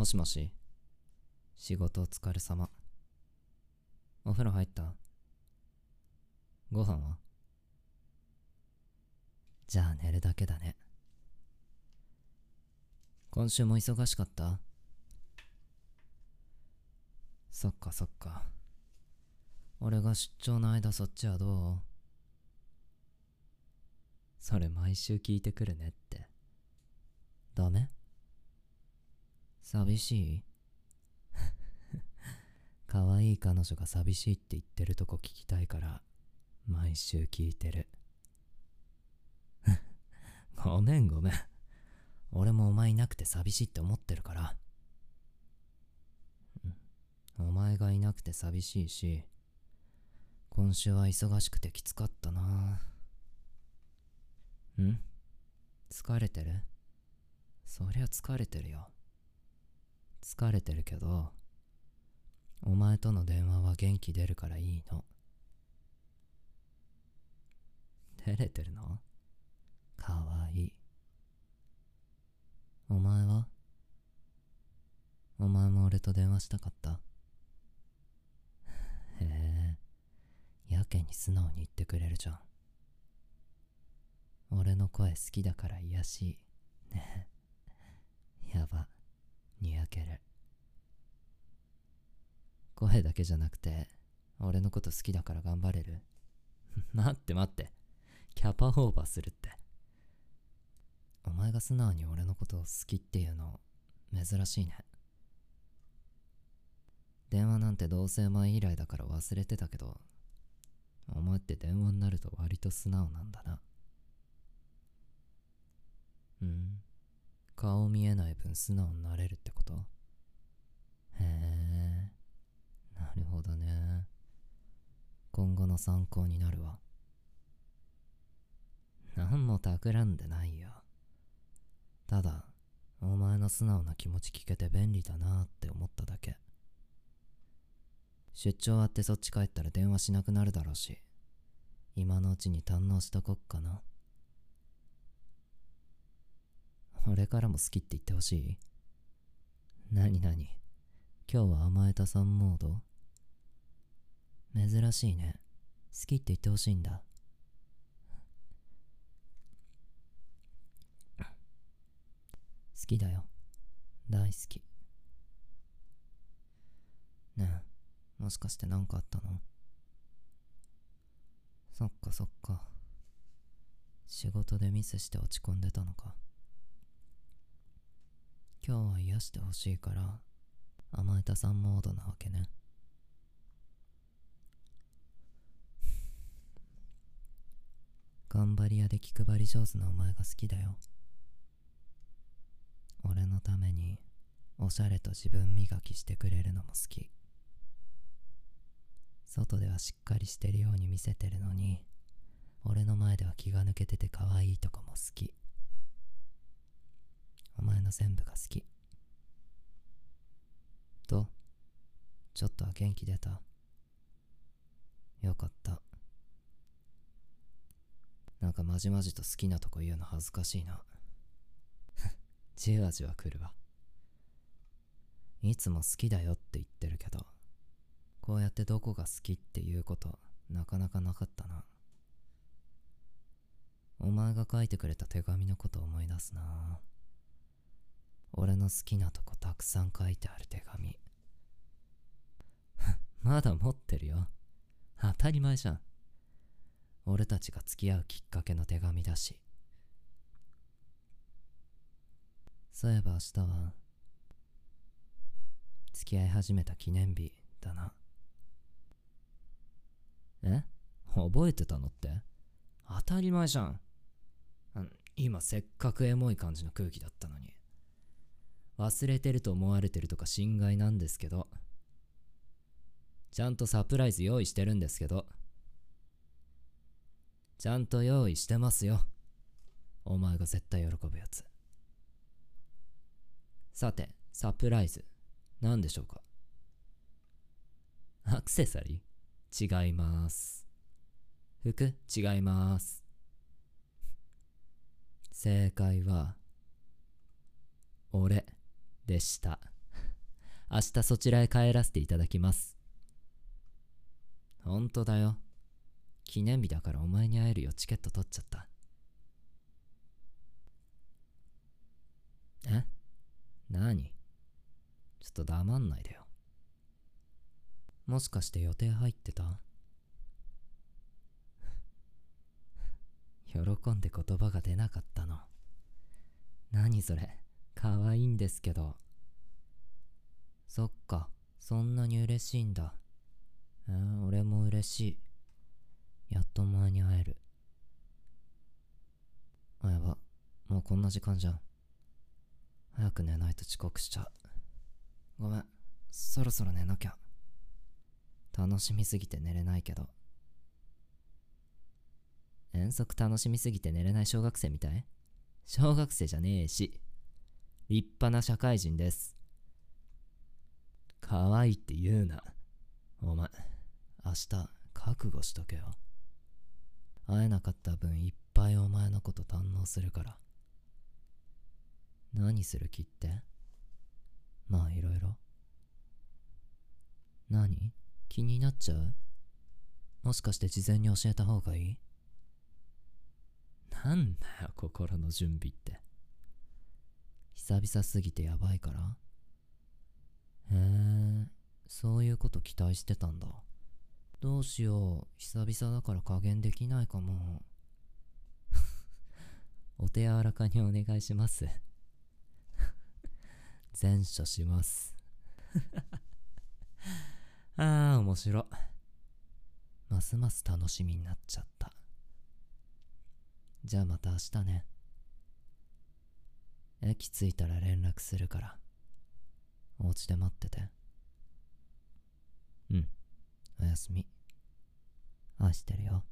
もしもし仕事お疲れ様。お風呂入った？ご飯は？じゃあ寝るだけだね。今週も忙しかった？そっかそっか。俺が出張の間そっちはどう？それ毎週聞いてくるねって。ダメ？寂しい？可愛いい彼女が寂しいって言ってるとこ聞きたいから、毎週聞いてる。ごめんごめん。俺もお前いなくて寂しいって思ってるから。お前がいなくて寂しいし、今週は忙しくてきつかったな。ん？疲れてる？そりゃ疲れてるよ。疲れてるけど、お前との電話は元気出るからいいの。照れてるの？かわいい。お前は？お前も俺と電話したかった？へえ、やけに素直に言ってくれるじゃん。俺の声好きだから癒やしい。ね。やば。にやける。声だけじゃなくて、俺のこと好きだから頑張れる 待って待って。キャパオーバーするって。お前が素直に俺のことを好きっていうの、珍しいね。電話なんて同棲前以来だから忘れてたけど、お前って電話になると割と素直なんだな。うん。顔見えない分素直になれるってこと？へえ。なるほどね。今後の参考になるわ。何も企んでないよ。ただ、お前の素直な気持ち聞けて便利だなって思っただけ。出張終わってそっち帰ったら電話しなくなるだろうし、今のうちに堪能しとこっかな。俺からも好きって言ってほしい？なになに今日は甘えたさんモード珍しいね。好きって言ってほしいんだ。好きだよ。大好き。ねえ、もしかして何かあったの？そっかそっか。仕事でミスして落ち込んでたのか。今日は癒してほしいから、甘えたさんモードなわけね。頑張り屋で気配り上手なお前が好きだよ。俺のために、おしゃれと自分磨きしてくれるのも好き。外ではしっかりしてるように見せてるのに、俺の前では気が抜けてて可愛いとこも好き。お前の全部が好き。と、ちょっとは元気出た。よかった。なんかまじまじと好きなとこ言うの恥ずかしいな。じわじわ来るわ。いつも好きだよって言ってるけど、こうやってどこが好きっていうこと、なかなかなかったな。お前が書いてくれた手紙のこと思い出すな。俺の好きなとこたくさん書いてある手紙。まだ持ってるよ。当たり前じゃん。俺たちが付き合うきっかけの手紙だし。そういえば明日は、付き合い始めた記念日だな。え？覚えてたのって？当たり前じゃん。今せっかくエモい感じの空気だったのに。忘れてると思われてるとか心外なんですけど。ちゃんとサプライズ用意してるんですけど。ちゃんと用意してますよ。お前が絶対喜ぶやつ。さて、サプライズ。何でしょうか？アクセサリー？違います。服？違います。正解は、俺でした。明日そちらへ帰らせていただきます。ほんとだよ。記念日だからお前に会えるよチケット取っちゃった。え？何？ちょっと黙んないでよ。もしかして予定入ってた？喜んで言葉が出なかったの。何それ？可愛いんですけど。そっか、そんなに嬉しいんだ。えー、俺も嬉しい。やっと前に会える。あ、やば。もうこんな時間じゃん。早く寝ないと遅刻しちゃう。ごめん。そろそろ寝なきゃ。楽しみすぎて寝れないけど。遠足楽しみすぎて寝れない小学生みたい？小学生じゃねえし。立派な社会人です。可愛いって言うな。お前、明日覚悟しとけよ。会えなかった分いっぱいお前のこと堪能するから。何する気って？まあいろいろ。何？気になっちゃう？もしかして事前に教えた方がいい？なんだよ、心の準備って。久々すぎてやばいから？へえ、そういうこと期待してたんだ。どうしよう、久々だから加減できないかも。お手柔らかにお願いします。全処します。ああ、面白。ますます楽しみになっちゃった。じゃあまた明日ね。駅着いたら連絡するから。お家で待ってて。うん。おやすみ。愛してるよ。